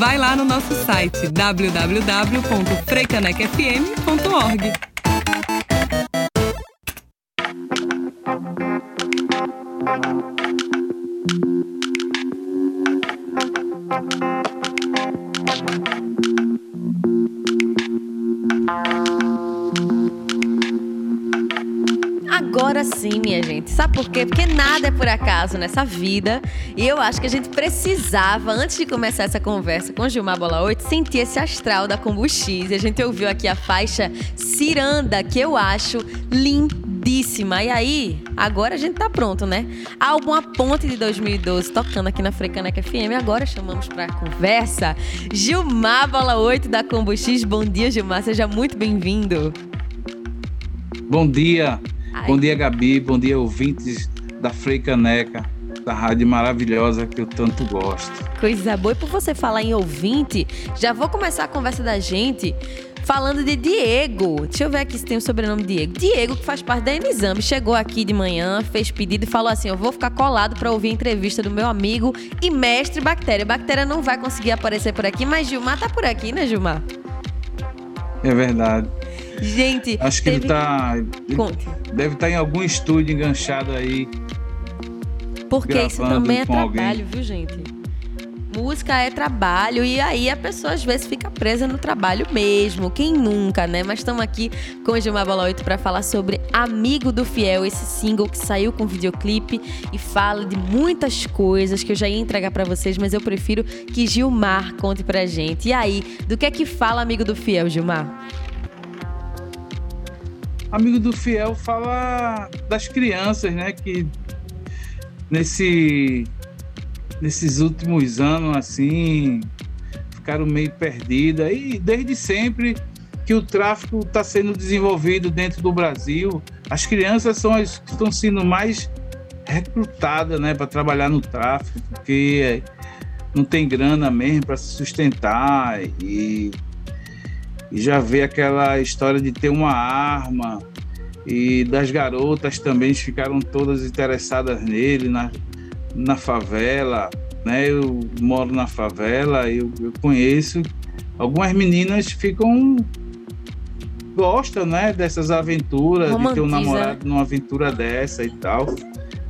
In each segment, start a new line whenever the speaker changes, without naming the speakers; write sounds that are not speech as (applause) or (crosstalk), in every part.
vai lá no nosso site www.frecanecfm.org.
Agora sim, minha gente. Sabe por quê? Porque nada é por acaso nessa vida. E eu acho que a gente precisava, antes de começar essa conversa com Gilmar Bola 8, sentir esse astral da Combuxis. E a gente ouviu aqui a faixa Ciranda, que eu acho lindíssima. E aí, agora a gente tá pronto, né? Álbum A Ponte de 2012, tocando aqui na Frecaneca FM. Agora chamamos pra conversa Gilmar Bola 8 da Combuxis. Bom dia, Gilmar. Seja muito bem-vindo.
Bom dia. Ai. Bom dia, Gabi. Bom dia, ouvintes da Frei Caneca, da rádio maravilhosa que eu tanto gosto.
Coisa boa. E por você falar em ouvinte, já vou começar a conversa da gente falando de Diego. Deixa eu ver aqui se tem o sobrenome Diego. Diego, que faz parte da Exame, chegou aqui de manhã, fez pedido e falou assim: Eu vou ficar colado para ouvir a entrevista do meu amigo e mestre Bactéria. Bactéria não vai conseguir aparecer por aqui, mas Gilmar tá por aqui, né, Gilmar?
É verdade.
Gente,
acho que teve... ele tá. Conte. Deve estar tá em algum estúdio enganchado aí.
Porque isso também é trabalho, alguém. viu, gente? Música é trabalho e aí a pessoa às vezes fica presa no trabalho mesmo. Quem nunca, né? Mas estamos aqui com o Gilmar Bola 8 para falar sobre Amigo do Fiel, esse single que saiu com videoclipe e fala de muitas coisas que eu já ia entregar para vocês, mas eu prefiro que Gilmar conte pra gente. E aí, do que é que fala Amigo do Fiel, Gilmar?
Amigo do Fiel fala das crianças, né? Que nesse, nesses últimos anos, assim, ficaram meio perdidas. E desde sempre que o tráfico está sendo desenvolvido dentro do Brasil, as crianças são as que estão sendo mais recrutadas, né? Para trabalhar no tráfico, porque não tem grana mesmo para se sustentar e e já vê aquela história de ter uma arma e das garotas também ficaram todas interessadas nele na, na favela, né? Eu moro na favela, eu, eu conheço algumas meninas ficam gostam, né, dessas aventuras, Romantiza. de ter um namorado numa aventura dessa e tal.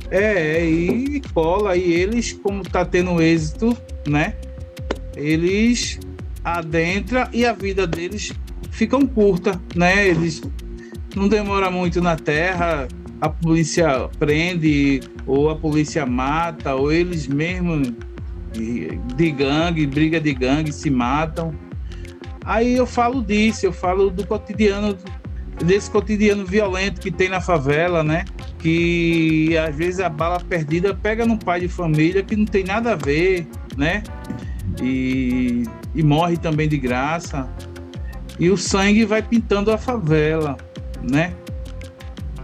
É, e cola, e eles, como tá tendo êxito, né? Eles adentra e a vida deles ficam curta, né? Eles não demora muito na terra, a polícia prende ou a polícia mata ou eles mesmos de gangue, briga de gangue, se matam. Aí eu falo disso, eu falo do cotidiano desse cotidiano violento que tem na favela, né? Que às vezes a bala perdida pega num pai de família que não tem nada a ver, né? E e morre também de graça. E o sangue vai pintando a favela, né?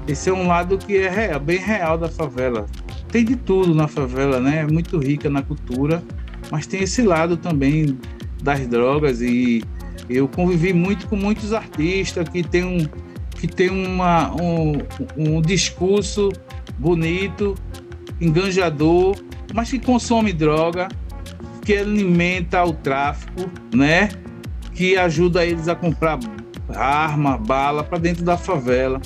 Esse é um lado que é real, bem real da favela. Tem de tudo na favela, né? É muito rica na cultura, mas tem esse lado também das drogas e eu convivi muito com muitos artistas que tem um que tem uma, um, um discurso bonito, enganjador, mas que consome droga que alimenta o tráfico, né? Que ajuda eles a comprar arma, bala para dentro da favela.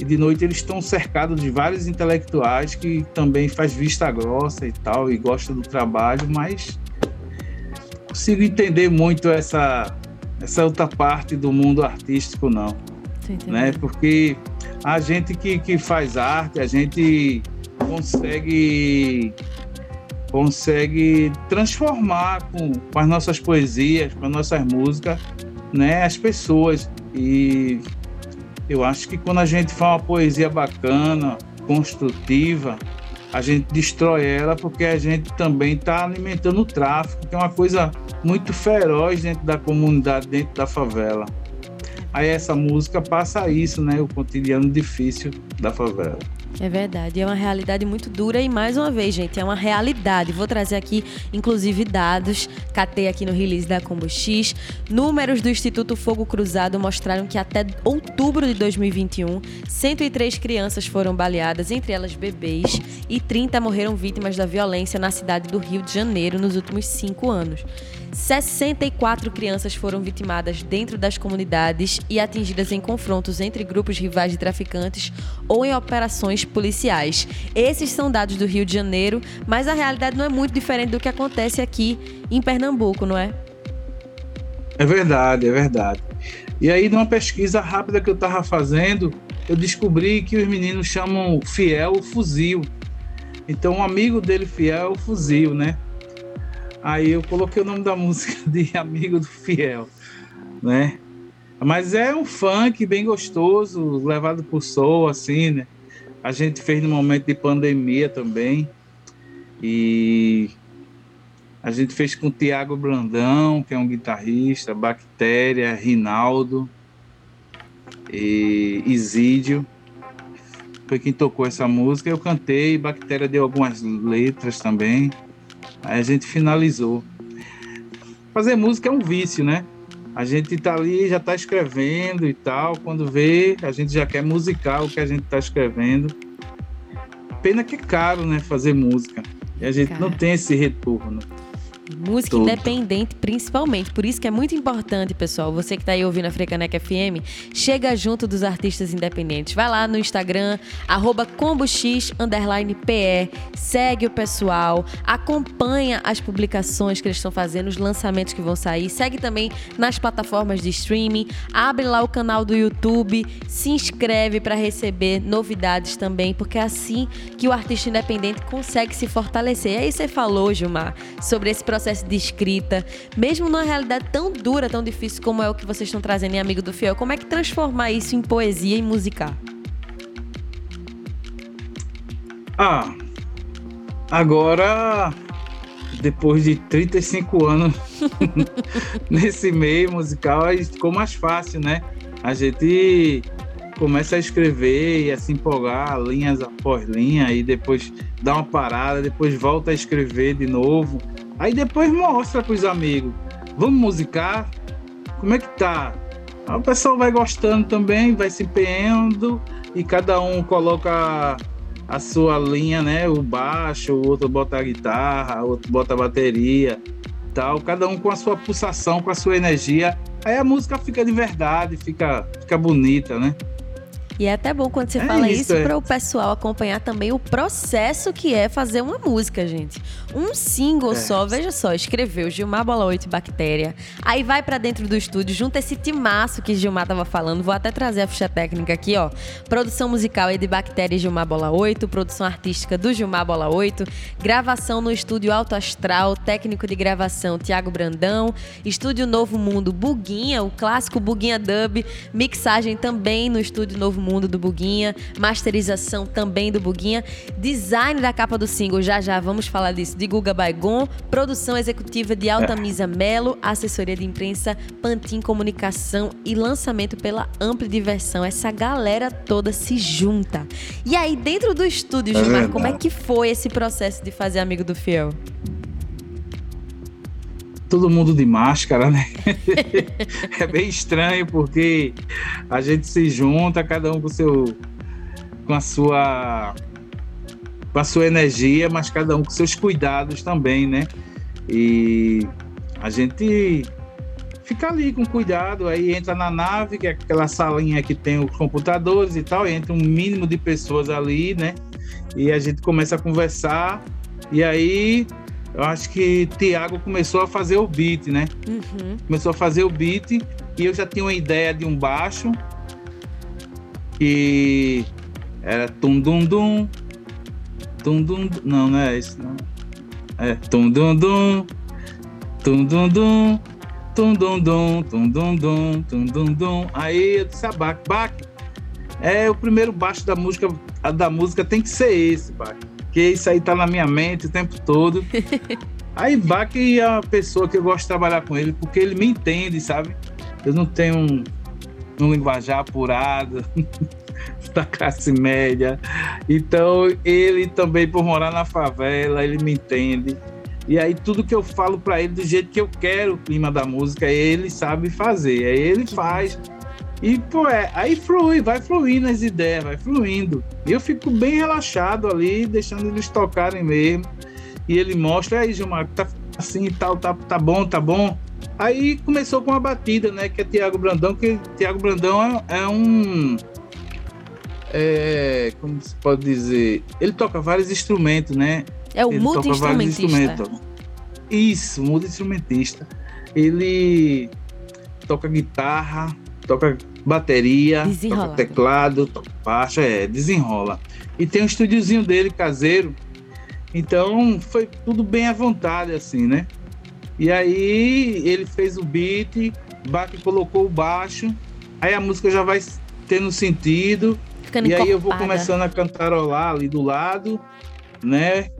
E de noite eles estão cercados de vários intelectuais que também faz vista grossa e tal e gosta do trabalho, mas consigo entender muito essa essa outra parte do mundo artístico não, né? Porque a gente que, que faz arte, a gente consegue consegue transformar com, com as nossas poesias, com as nossas músicas, né, as pessoas. E eu acho que quando a gente faz uma poesia bacana, construtiva, a gente destrói ela porque a gente também está alimentando o tráfico, que é uma coisa muito feroz dentro da comunidade, dentro da favela. Aí essa música passa isso, né? O cotidiano difícil da favela.
É verdade, é uma realidade muito dura e mais uma vez, gente, é uma realidade. Vou trazer aqui, inclusive, dados, catei aqui no release da Combo X. Números do Instituto Fogo Cruzado mostraram que até outubro de 2021, 103 crianças foram baleadas, entre elas bebês, e 30 morreram vítimas da violência na cidade do Rio de Janeiro nos últimos cinco anos. 64 crianças foram vitimadas dentro das comunidades e atingidas em confrontos entre grupos rivais de traficantes ou em operações policiais. Esses são dados do Rio de Janeiro, mas a realidade não é muito diferente do que acontece aqui em Pernambuco, não é?
É verdade, é verdade. E aí, numa pesquisa rápida que eu estava fazendo, eu descobri que os meninos chamam fiel fuzil. Então, um amigo dele fiel é o fuzil, né? Aí eu coloquei o nome da (laughs) música de Amigo do Fiel, né? Mas é um funk bem gostoso, levado por soul, assim, né? A gente fez no momento de pandemia também. E a gente fez com o Tiago Brandão, que é um guitarrista, Bactéria, Rinaldo e Isídio. Foi quem tocou essa música. Eu cantei, Bactéria deu algumas letras também. Aí a gente finalizou. Fazer música é um vício, né? A gente tá ali, já tá escrevendo e tal. Quando vê, a gente já quer musicar o que a gente tá escrevendo. Pena que é caro, né? Fazer música. E a gente Cara. não tem esse retorno.
Música Tudo. independente, principalmente. Por isso que é muito importante, pessoal, você que está aí ouvindo a Frecaneca FM, chega junto dos artistas independentes. Vai lá no Instagram, arroba combox, PE, segue o pessoal, acompanha as publicações que eles estão fazendo, os lançamentos que vão sair, segue também nas plataformas de streaming, abre lá o canal do YouTube, se inscreve para receber novidades também, porque é assim que o artista independente consegue se fortalecer. E aí você falou, Gilmar, sobre esse processo de escrita, mesmo numa realidade tão dura, tão difícil como é o que vocês estão trazendo em Amigo do Fiel, como é que transformar isso em poesia e musicar?
Ah, agora, depois de 35 anos (laughs) nesse meio musical, ficou mais fácil, né? A gente começa a escrever e a se empolgar linhas após linha e depois dá uma parada, depois volta a escrever de novo Aí depois mostra para os amigos. Vamos musicar? Como é que tá? Aí o pessoal vai gostando também, vai se empenhando e cada um coloca a sua linha, né? O baixo, o outro bota a guitarra, o outro bota a bateria, tal. Cada um com a sua pulsação, com a sua energia. Aí a música fica de verdade, fica, fica bonita, né?
E é até bom quando você é fala isso, isso é. para o pessoal acompanhar também o processo que é fazer uma música, gente. Um single é. só, veja só, escreveu Gilmar Bola 8 Bactéria. Aí vai para dentro do estúdio, junta esse timaço que Gilmar tava falando. Vou até trazer a ficha técnica aqui, ó. Produção musical é de Bactéria e Gilmar Bola 8, produção artística do Gilmar Bola 8, gravação no estúdio Alto Astral, técnico de gravação Tiago Brandão, estúdio Novo Mundo Buguinha, o clássico Buguinha Dub, mixagem também no estúdio Novo Mundo mundo do Buguinha, masterização também do Buguinha, design da capa do single, já já vamos falar disso, de Guga Baigon, produção executiva de Altamisa Melo, assessoria de imprensa Pantin Comunicação e lançamento pela Ampli Diversão. Essa galera toda se junta. E aí, dentro do estúdio, Gilmar, como é que foi esse processo de fazer Amigo do Fiel?
Todo mundo de máscara, né? (laughs) é bem estranho porque a gente se junta, cada um com seu com a sua com a sua energia, mas cada um com seus cuidados também, né? E a gente fica ali com cuidado, aí entra na nave, que é aquela salinha que tem os computadores e tal, e entra um mínimo de pessoas ali, né? E a gente começa a conversar, e aí eu acho que Tiago começou a fazer o beat, né? Uhum. Começou a fazer o beat e eu já tinha uma ideia de um baixo que era tum dum dum. Tum dum não não é isso não. É tum dum dum. Tum dum dum. Tum dum dum. Tum dum dum. Tum dum dum. Aí eu disse a Bac, Bac é o primeiro baixo da música da música tem que ser esse Bac porque isso aí tá na minha mente o tempo todo. (laughs) aí Bach é a pessoa que eu gosto de trabalhar com ele, porque ele me entende, sabe? Eu não tenho um, um linguajar apurado (laughs) da classe média. Então, ele também, por morar na favela, ele me entende. E aí, tudo que eu falo para ele do jeito que eu quero o clima da música, ele sabe fazer. Aí ele faz e, pô, é, aí flui, vai fluindo as ideias, vai fluindo. E eu fico bem relaxado ali, deixando eles tocarem mesmo. e ele mostra, aí, Gilmar, tá assim e tal, tá, tá bom, tá bom. Aí começou com a batida, né? Que é Tiago Brandão, que Tiago Brandão é, é um. É, como se pode dizer? Ele toca vários instrumentos, né?
É o multi-instrumentista.
Isso, multi-instrumentista. Ele toca guitarra, toca bateria, toca teclado, toca baixo, é, desenrola. E tem um estúdiozinho dele caseiro. Então foi tudo bem à vontade, assim, né? E aí ele fez o beat, Bach colocou o baixo, aí a música já vai tendo sentido,
Ficando
e aí eu vou começando a cantarolar ali do lado, né?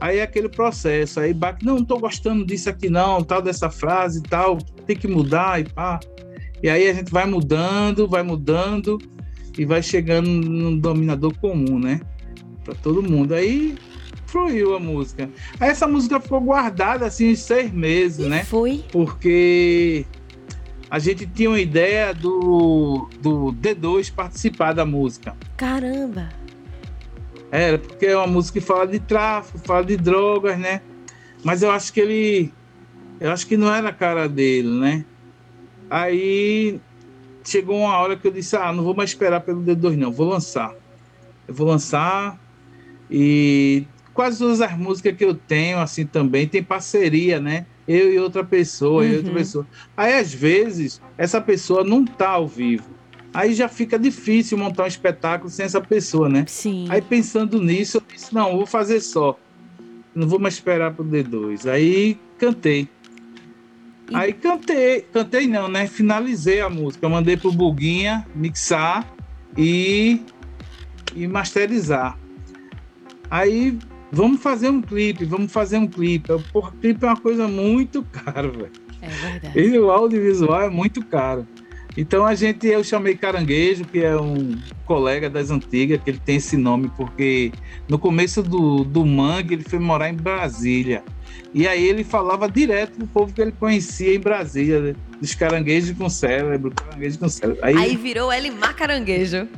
Aí é aquele processo, aí Bach, não, não tô gostando disso aqui não, tal dessa frase e tal, tem que mudar e pá. E aí a gente vai mudando, vai mudando e vai chegando num dominador comum, né? Pra todo mundo. Aí fluiu a música. Aí essa música ficou guardada assim uns seis meses,
E
né?
foi.
porque a gente tinha uma ideia do, do D2 participar da música.
Caramba.
Era, porque é uma música que fala de tráfico, fala de drogas, né? Mas eu acho que ele. Eu acho que não era a cara dele, né? Aí chegou uma hora que eu disse: Ah, não vou mais esperar pelo D2, não, vou lançar. Eu vou lançar e quase todas as músicas que eu tenho, assim, também tem parceria, né? Eu e outra pessoa, eu e outra
Uhum.
pessoa. Aí, às vezes, essa pessoa não tá ao vivo. Aí já fica difícil montar um espetáculo sem essa pessoa, né?
Sim.
Aí pensando nisso, eu disse, não, vou fazer só. Não vou mais esperar pro D2. Aí cantei.
E-
Aí cantei, cantei não, né? Finalizei a música. Eu mandei pro Buguinha mixar e, e masterizar. Aí vamos fazer um clipe, vamos fazer um clipe. Eu, Porra, clipe é uma coisa muito (laughs) cara, velho.
É verdade.
E o audiovisual é muito caro. Então a gente, eu chamei Caranguejo, que é um colega das antigas, que ele tem esse nome porque no começo do, do Mangue ele foi morar em Brasília. E aí ele falava direto pro povo que ele conhecia em Brasília, né? dos caranguejos com cérebro, caranguejo com cérebro. Aí,
Aí virou Elimar Caranguejo.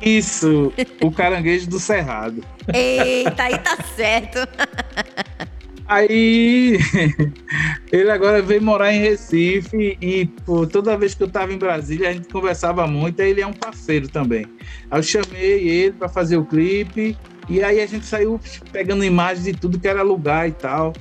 isso, o caranguejo do Cerrado.
Eita, aí tá certo.
Aí (laughs) ele agora veio morar em Recife e pô, toda vez que eu estava em Brasília a gente conversava muito, aí ele é um parceiro também. Aí eu chamei ele para fazer o clipe e aí a gente saiu pegando imagens de tudo que era lugar e tal.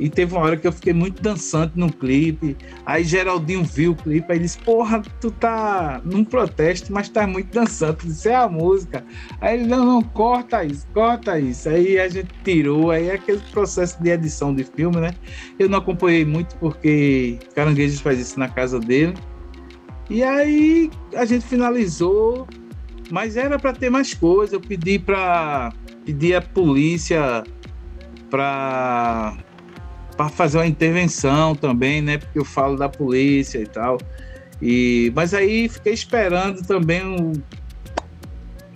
E teve uma hora que eu fiquei muito dançante no clipe. Aí Geraldinho viu o clipe e disse: Porra, tu tá num protesto, mas tá muito dançante. Isso é a música. Aí ele: Não, não, corta isso, corta isso. Aí a gente tirou. Aí é aquele processo de edição de filme, né? Eu não acompanhei muito porque Caranguejos faz isso na casa dele. E aí a gente finalizou, mas era para ter mais coisa. Eu pedi para pedir a polícia para para fazer uma intervenção também, né? Porque eu falo da polícia e tal. E mas aí fiquei esperando também o,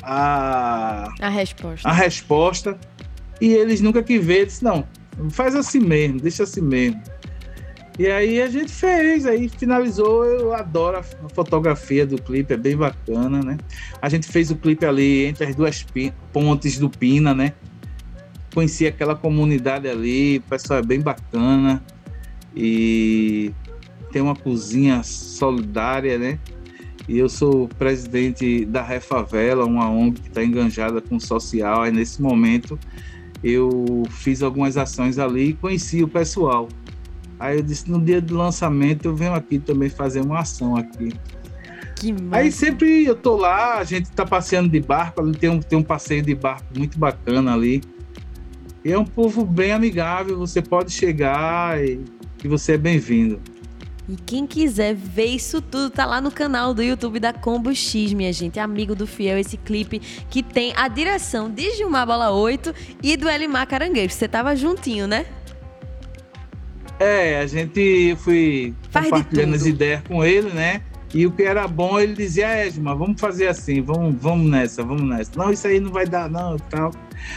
a
A resposta.
a resposta e eles nunca que ver, disse não, faz assim mesmo, deixa assim mesmo. E aí a gente fez, aí finalizou, eu adoro a fotografia do clipe, é bem bacana, né? A gente fez o clipe ali entre as duas pontes do Pina, né? Conheci aquela comunidade ali, o pessoal é bem bacana e tem uma cozinha solidária, né? E eu sou presidente da Refavela, uma ONG que está enganjada com o social. Aí nesse momento eu fiz algumas ações ali e conheci o pessoal. Aí eu disse, no dia do lançamento eu venho aqui também fazer uma ação aqui.
Que.
Aí sempre eu tô lá, a gente tá passeando de barco, ali tem um, tem um passeio de barco muito bacana ali. E é um povo bem amigável, você pode chegar e, e você é bem-vindo.
E quem quiser ver isso tudo, tá lá no canal do YouTube da Combo X, minha gente. Amigo do Fiel, esse clipe que tem a direção de Gilmar Bola 8 e do Elimar Caranguejo. Você tava juntinho, né?
É, a gente fui
Faz
compartilhando as ideias com ele, né? E o que era bom, ele dizia, é, Edma, vamos fazer assim, vamos, vamos nessa, vamos nessa. Não, isso aí não vai dar, não, tal.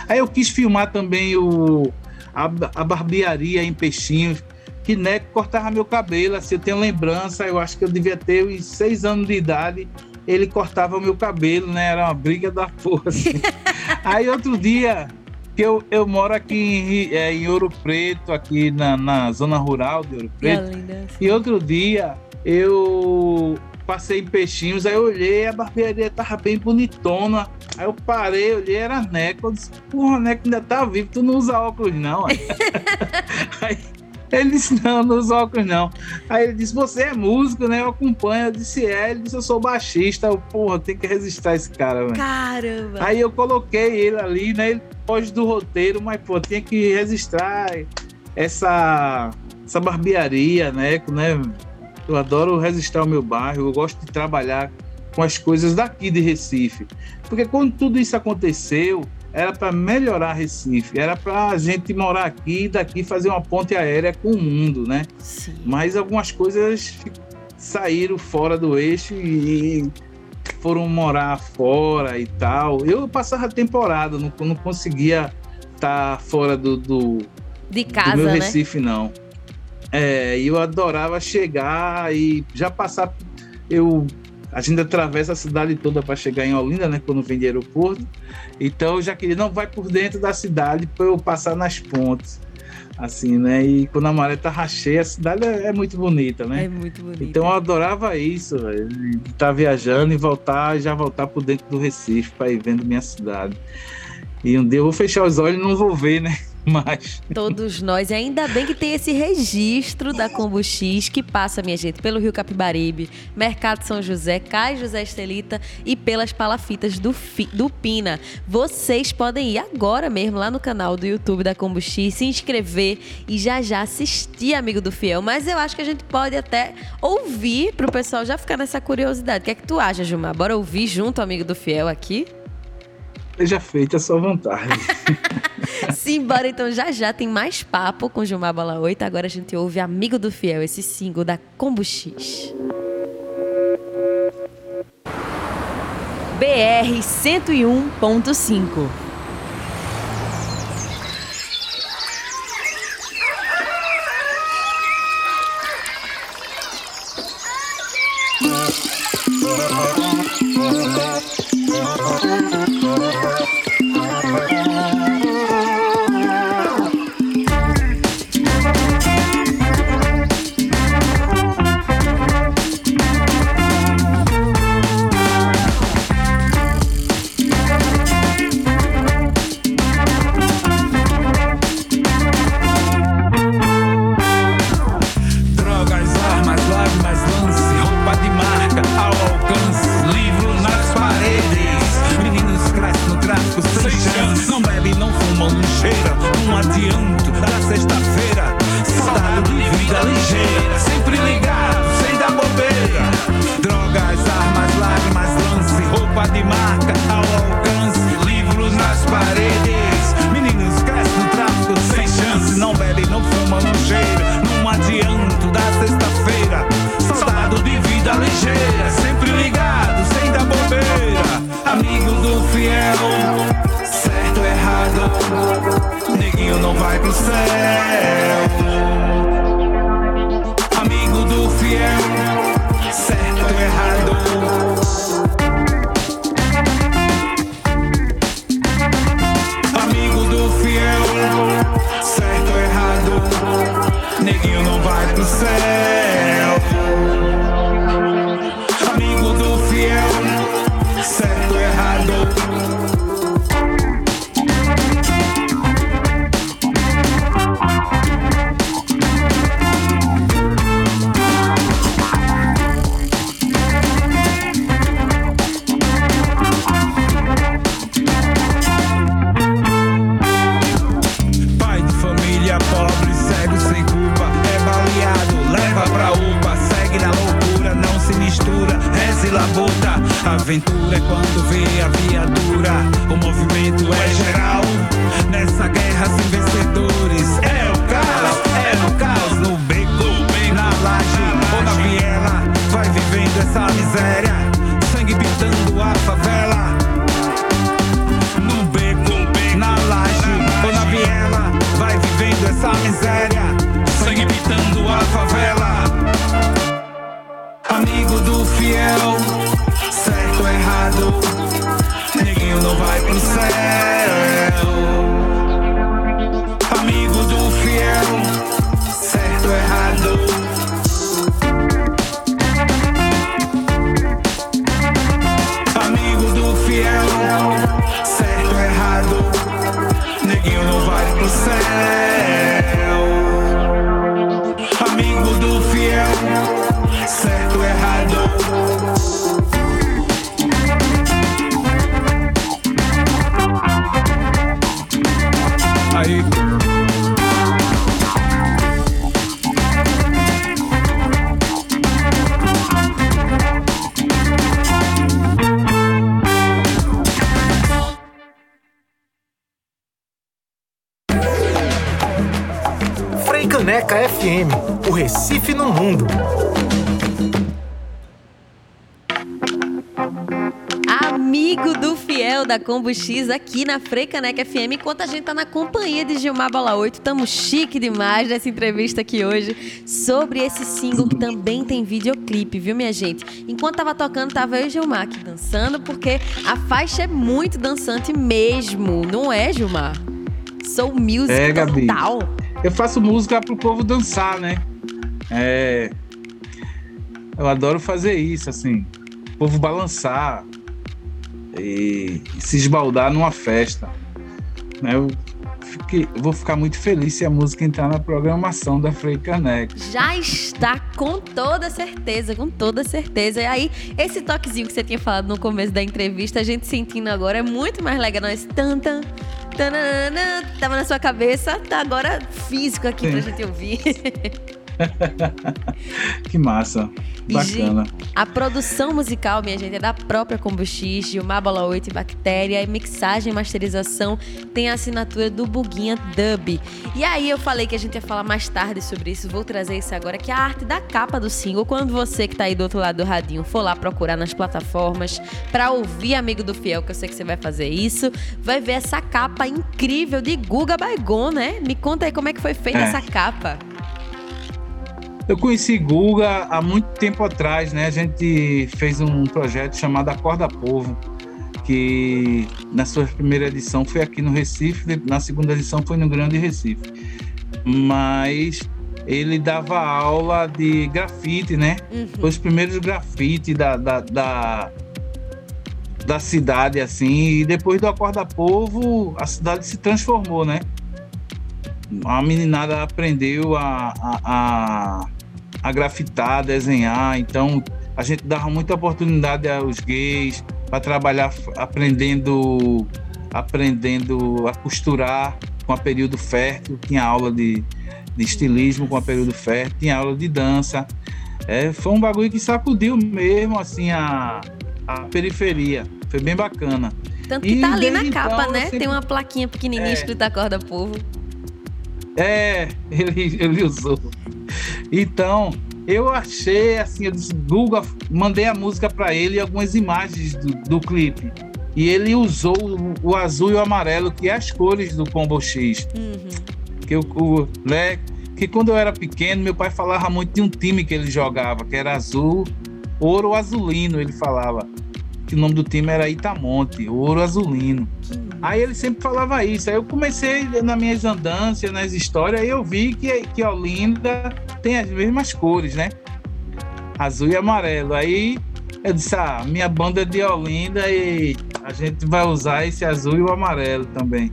Aí eu quis filmar também o, a, a barbearia em Peixinhos, que Neco cortava meu cabelo, assim, eu tenho lembrança, eu acho que eu devia ter uns seis anos de idade, ele cortava o meu cabelo, né? Era uma briga da porra, assim. (laughs) aí outro dia, que eu, eu moro aqui em, é, em Ouro Preto, aqui na, na zona rural de Ouro Preto. E outro dia eu passei em Peixinhos, aí eu olhei, a barbearia tava bem bonitona. Aí eu parei, olhei, era Neco. Eu disse, porra, Neco ainda tá vivo, tu não usa óculos, não. (laughs) aí ele disse, não, usa óculos, não. Aí ele disse, você é músico, né? Eu acompanho. Eu disse, é. Ele disse, eu sou baixista. Eu, porra, tem que resistir esse cara, velho.
Caramba!
Aí eu coloquei ele ali, né? Ele foge do roteiro, mas, pô, tinha que registrar essa, essa barbearia, né? né? Eu adoro registrar o meu bairro, eu gosto de trabalhar com as coisas daqui de Recife. Porque quando tudo isso aconteceu, era para melhorar Recife, era para a gente morar aqui e daqui fazer uma ponte aérea com o mundo, né?
Sim.
Mas algumas coisas saíram fora do eixo e foram morar fora e tal. Eu passava temporada, não, não conseguia estar tá fora do, do,
de casa,
do meu
né?
Recife, não. É, eu adorava chegar e já passar. Eu a gente atravessa a cidade toda para chegar em Olinda, né? Quando vem de aeroporto. Então eu já queria, não, vai por dentro da cidade para eu passar nas pontes. Assim, né? E quando a maré tá cheia, a cidade é, é, muito bonita, né?
É muito bonita.
Então eu adorava isso, velho. Estar tá viajando e voltar, já voltar por dentro do Recife para ir vendo minha cidade. E um dia eu vou fechar os olhos e não vou ver, né? (laughs) Mas...
Todos nós. E ainda bem que tem esse registro da Combo X que passa, minha gente, pelo Rio Capibaribe, Mercado São José, Cais José Estelita e pelas palafitas do, Fi, do Pina. Vocês podem ir agora mesmo lá no canal do YouTube da Combo X, se inscrever e já já assistir Amigo do Fiel. Mas eu acho que a gente pode até ouvir para o pessoal já ficar nessa curiosidade. O que é que tu acha, Gilmar? Bora ouvir junto Amigo do Fiel aqui?
Seja feita a sua vontade. (laughs) (laughs)
Simbora, então já já tem mais papo com Gilmar Bola 8. Agora a gente ouve Amigo do Fiel, esse single da Combo X. BR 101.5 da Combo X aqui na Freicaneca FM. Enquanto a gente tá na companhia de Gilmar Bola 8, tamo chique demais nessa entrevista aqui hoje sobre esse single que também tem videoclipe, viu, minha gente? Enquanto tava tocando, tava eu e Gilmar aqui dançando, porque a faixa é muito dançante mesmo, não é, Gilmar? Sou music
É, Gabi.
total.
Eu faço música pro povo dançar, né? É. Eu adoro fazer isso, assim. O povo balançar e, se esbaldar numa festa. Né? Eu, fiquei- vou ficar muito feliz se a música entrar na programação da Frei Caneca.
Já está com toda certeza, com toda certeza. E aí, esse toquezinho que você tinha falado no começo da entrevista, a gente sentindo agora é muito mais legal. Nós tan tan tananana, tava na sua cabeça, tá agora físico aqui pra
Sim.
gente ouvir. (laughs) (laughs)
Que massa. Bacana.
A produção musical, minha gente, é da própria Combustis, Gilmar Bola 8 e Bactéria. E mixagem e masterização tem a assinatura do Buguinha Dub. E aí eu falei que a gente ia falar mais tarde sobre isso, vou trazer isso agora, que é a arte da capa do single. Quando você que tá aí do outro lado do radinho for lá procurar nas plataformas pra ouvir Amigo do Fiel, que eu sei que você vai fazer isso, vai ver essa capa incrível de Guga Baigon, né? Me conta aí como é que foi feita
É.
essa capa.
Eu conheci Guga há muito tempo atrás, né? A gente fez um projeto chamado Acorda Povo, que na sua primeira edição foi aqui no Recife, na segunda edição foi no Grande Recife. Mas ele dava aula de grafite, né?
Uhum.
Foi os primeiros grafite da, da, da, da cidade, assim. E depois do Acorda Povo, a cidade se transformou, né? A meninada aprendeu a, a, a, a grafitar, a desenhar. Então, a gente dava muita oportunidade aos gays para trabalhar aprendendo, aprendendo a costurar com a período fértil. Tinha aula de, de estilismo com a período fértil, tinha aula de dança. É, foi um bagulho que sacudiu mesmo assim a, a periferia. Foi bem bacana.
Tanto que
E
tá ali na capa,
então,
né?
sempre-
Tem uma plaquinha pequenininha
É.
escrita Acorda Povo.
É, (laughs) ele, ele usou. Então, eu achei assim, eu disse, Google, mandei a música para ele e algumas imagens do, do clipe. E ele usou o, o azul e o amarelo, que é as cores do Combo X.
Uhum.
Que, eu, o, né, que quando eu era pequeno, meu pai falava muito de um time que ele jogava, que era azul, ouro azulino, ele falava. O nome do time era Itamonte, ouro azulino. Aí ele sempre falava isso. Aí eu comecei nas minhas andanças, nas histórias, aí eu vi que, que Olinda tem as mesmas cores, né? Azul e amarelo. Aí eu disse, ah, minha banda é de Olinda e a gente vai usar esse azul e o amarelo também.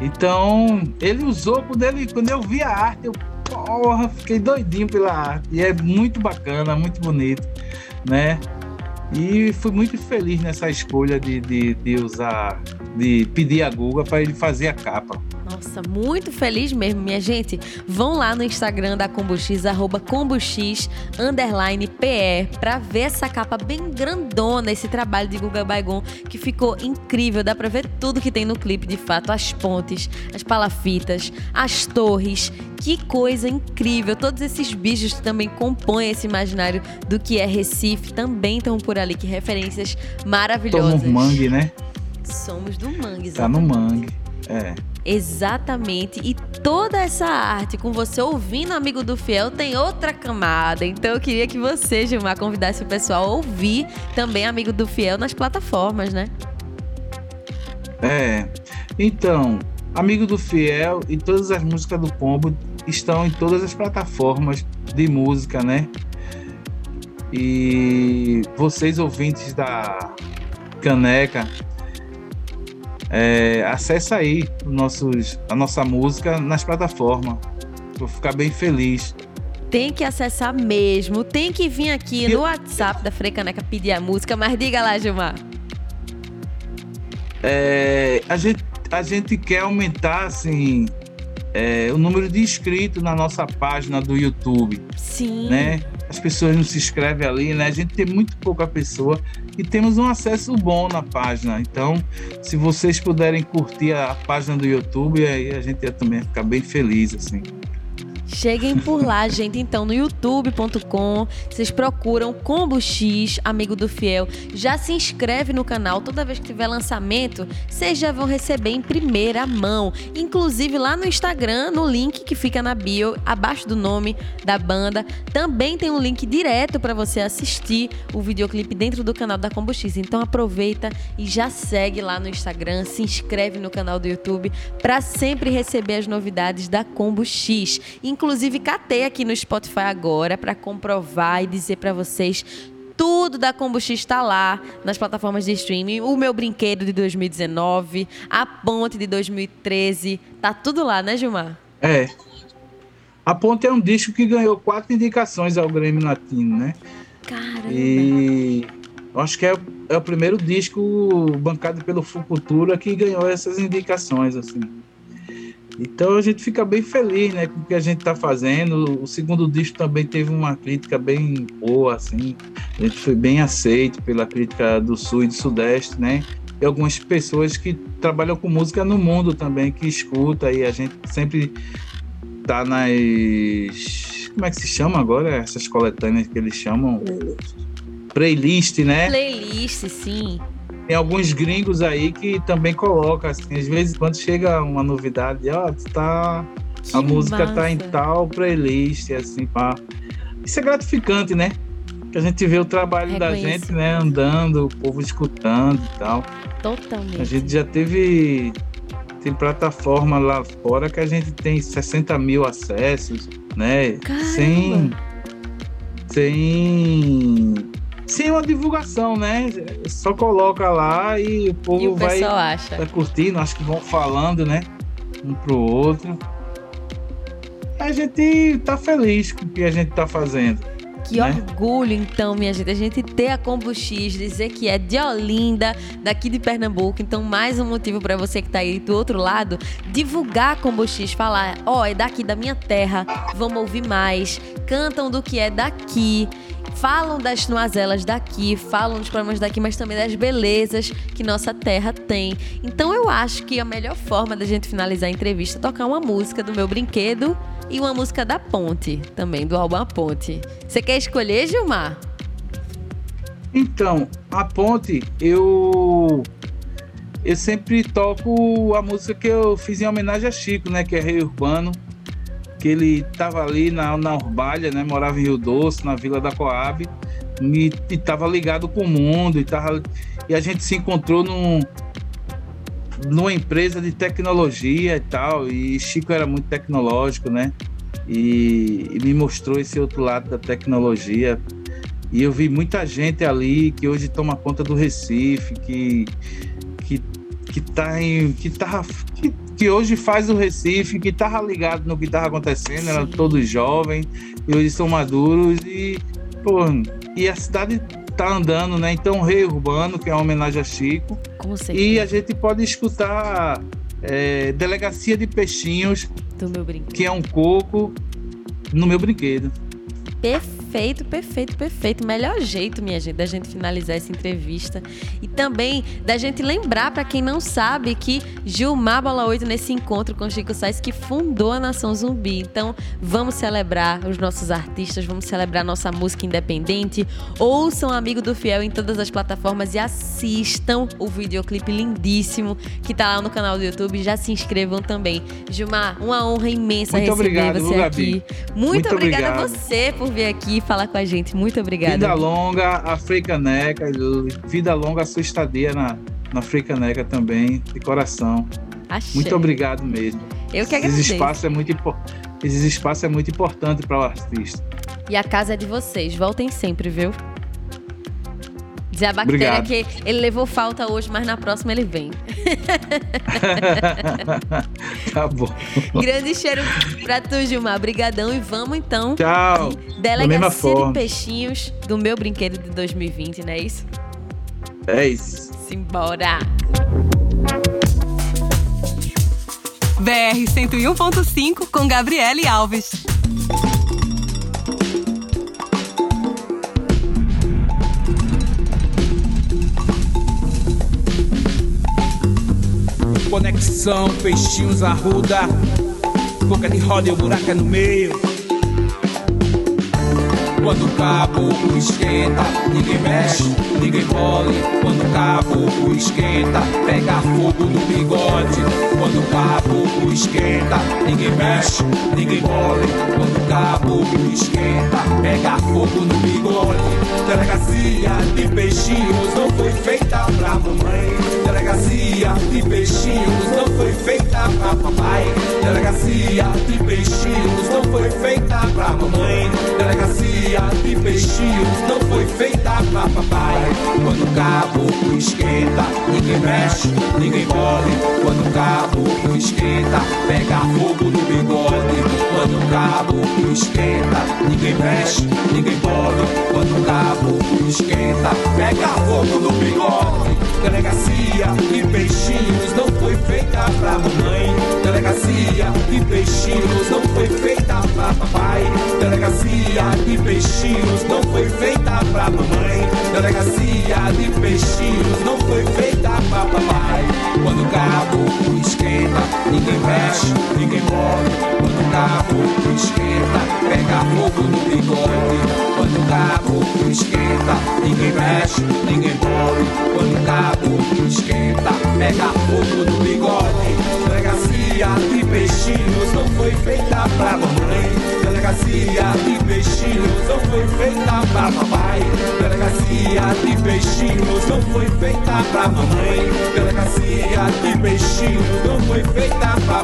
Então, ele usou quando, ele, quando eu vi a arte, eu porra, fiquei doidinho pela arte. E é muito bacana, muito bonito, né? E fui muito feliz nessa escolha de, de, de usar, de pedir a Guga para ele fazer a capa.
Nossa, muito feliz mesmo, minha gente. Vão lá no Instagram da Combuxis, arroba combuxis, underline PE, pra ver essa capa bem grandona, esse trabalho de Guga Baigon, que ficou incrível. Dá pra ver tudo que tem no clipe, de fato. As pontes, as palafitas, as torres. Que coisa incrível. Todos esses bichos que também compõem esse imaginário do que é Recife também estão por ali. Que referências maravilhosas.
no mangue, né?
Somos do Mangue,
Tá no
exatamente.
mangue. É.
Exatamente. E toda essa arte com você ouvindo Amigo do Fiel tem outra camada. Então eu queria que você, Gilmar, convidasse o pessoal a ouvir também Amigo do Fiel nas plataformas, né?
É. Então, Amigo do Fiel e todas as músicas do Combo estão em todas as plataformas de música, né? E vocês ouvintes da Caneca, é, acessa aí os nossos, a nossa música nas plataformas. Vou ficar bem feliz.
Tem que acessar mesmo. Tem que vir aqui no WhatsApp da Frecaneca pedir a música. Mas diga lá, Gilmar.
É, a, gente, a gente quer aumentar assim, é, o número de inscritos na nossa página do YouTube.
Sim.
né? As pessoas não se inscrevem ali, né? A gente tem muito pouca pessoa e temos um acesso bom na página. Então, se vocês puderem curtir a página do YouTube, aí a gente ia também ficar bem feliz, assim.
Cheguem por lá, gente. Então, no youtube.com, vocês procuram Combo X, amigo do Fiel. Já se inscreve no canal. Toda vez que tiver lançamento, vocês já vão receber em primeira mão. Inclusive lá no Instagram, no link que fica na bio, abaixo do nome da banda, também tem um link direto para você assistir o videoclipe dentro do canal da Combo X. Então aproveita e já segue lá no Instagram, se inscreve no canal do YouTube para sempre receber as novidades da Combo X. catei aqui no Spotify agora para comprovar e dizer para vocês tudo da Combustível está lá nas plataformas de streaming. O meu brinquedo de 2019, a ponte de 2013, tá tudo lá, né, Gilmar?
É. A ponte é um disco que ganhou quatro indicações ao Grêmio Latino, né?
Caramba.
E acho que é, é o primeiro disco bancado pelo Fucultura que ganhou essas indicações, assim. Então a gente fica bem feliz, né, com o que a gente está fazendo. O segundo disco também teve uma crítica bem boa, assim. A gente foi bem aceito pela crítica do Sul e do Sudeste, né? E algumas pessoas que trabalham com música no mundo também, que escuta e a gente sempre tá nas. Como é que se chama agora? Essas coletâneas que eles chamam? Playlist, né?
Playlist, sim.
Tem alguns gringos aí que também colocam, assim, às vezes quando chega uma novidade, ó, tá.
Que
a música
massa.
tá em tal playlist, assim, pá. Isso é gratificante, né? Que a gente vê o trabalho da gente, né, andando, o povo escutando e tal.
Totalmente.
A gente já teve. Tem plataforma lá fora que a gente tem 60 mil acessos, né?
Caramba.
Sem. Sem. Sem uma divulgação, né? Só coloca lá e o povo
E o
vai,
acha.
vai curtindo, acho que vão falando, né? Um pro outro. A gente tá feliz com o que a gente tá fazendo.
Que
né?
orgulho, então, minha gente, a gente ter a Combo X, dizer que é de Olinda, daqui de Pernambuco. Então, mais um motivo para você que tá aí do outro lado, divulgar a Combo X, falar, ó, é daqui da minha terra, vamos ouvir mais. Cantam do que é daqui. Falam das noiselas daqui, falam dos problemas daqui, mas também das belezas que nossa terra tem. Então eu acho que a melhor forma da gente finalizar a entrevista é tocar uma música do meu brinquedo e uma música da Ponte, também, do álbum A Ponte. Você quer escolher, Gilmar?
Então, a ponte, eu eu sempre toco a música que eu fiz em homenagem a Chico, né, que é Rei Urbano, que ele tava ali na, na Urbalha, né, morava em Rio Doce, na Vila da Coab, e, e tava ligado com o mundo, e, tava, e a gente se encontrou num, numa empresa de tecnologia e tal, e Chico era muito tecnológico, né, e, e me mostrou esse outro lado da tecnologia, e eu vi muita gente ali que hoje toma conta do Recife, que que que tá em que tá que, que hoje faz o Recife, que tava ligado no que tava acontecendo, eram todos jovens e hoje são maduros e pô, e a cidade tá andando, né? Então Rei Urbano, que é uma homenagem a Chico, e a gente pode escutar é, Delegacia de Peixinhos,
Do meu brinquedo.
que é um coco no meu brinquedo.
Perfeito, perfeito, perfeito. Melhor jeito, minha gente, da gente finalizar essa entrevista. E também da gente lembrar, para quem não sabe, que Gilmar Bola 8 nesse encontro com Chico Sainz que fundou a Nação Zumbi. Então, vamos celebrar os nossos artistas, vamos celebrar nossa música independente. Ouçam Amigo do Fiel em todas as plataformas e assistam o videoclipe lindíssimo que tá lá no canal do YouTube. Já se inscrevam também. Gilmar, uma honra imensa
Muito
receber
obrigado,
você aqui. Muito,
Muito
obrigada a você por vir aqui falar com a gente. Muito obrigada.
Vida longa, a vida longa a sua estadia na, na Frecaneca também, de coração.
Achei.
Muito obrigado mesmo.
Eu que
Esse
agradeço.
espaço é muito, esse espaço é muito importante para o artista.
E a casa é de vocês. Voltem sempre, viu? Dizer a bactéria
Obrigado.
que ele levou falta hoje, mas na próxima ele vem. (laughs)
tá bom.
Grande cheiro pra tu, Gilmar. Brigadão e vamos então.
Tchau.
Delegacia de. Peixinhos do meu brinquedo de 2020, não é isso?
É isso.
Simbora!
BR 101.5 com Gabriele Alves.
Conexão Peixinhos Arruda boca de roda e o buraco é no meio. Quando o cabo esquenta, ninguém mexe, ninguém mole. Quando o cabo esquenta, pega fogo no bigode. Quando o cabo esquenta, ninguém mexe, ninguém mole. Quando o cabo esquenta, pega fogo no bigode. Delegacia de peixinhos não foi feita pra mamãe. Delegacia de peixinhos não foi feita pra papai. Delegacia de peixinhos não foi feita pra mamãe. Delegacia de peixinhos não foi feita pra papai. Quando o cabo esquenta, ninguém mexe, ninguém mole. Quando o cabo esquenta, pega fogo no bigode. Quando o cabo esquenta, ninguém mexe, ninguém mole. Quando o cabo esquenta, pega fogo no bigode. Delegacia de peixinhos não foi feita pra mamãe. Delegacia de peixinhos não foi feita pra papai. Delegacia de peixinhos não foi feita pra mamãe. Delegacia de peixinhos não foi feita pra papai. Quando o cabo esquenta, ninguém mexe, ninguém morre. Quando o cabo esquenta, pega fogo no bigode. Quando o cabo esquenta, ninguém mexe, ninguém morre. Quando o cabo esquenta, pega fogo no bigode. Delegacia de peixinhos não foi feita pra mamãe. Delegacia de peixinhos não foi feita pra papai. Delegacia de peixinhos não foi feita pra mamãe. Delegacia de peixinhos não foi feita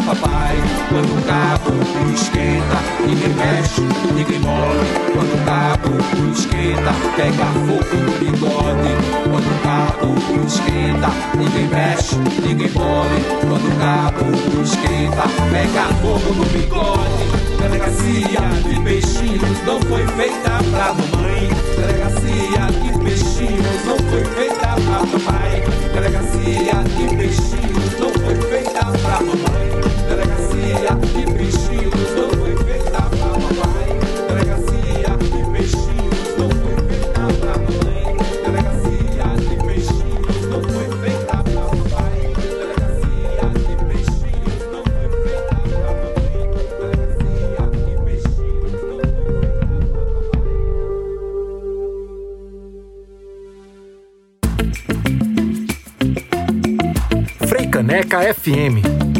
papai. Quando o cabo esquenta, ninguém mexe, ninguém morre. Quando o cabo esquenta, pega fogo no bigode. Quando o cabo esquenta, ninguém mexe, ninguém morre. Quando o cabo esquenta, pega fogo no bigode. Delegacia de peixinhos não foi feita pra mamãe. Delegacia de peixinhos não foi feita pra papai. Delegacia de peixinhos não foi feita pra mamãe.
FM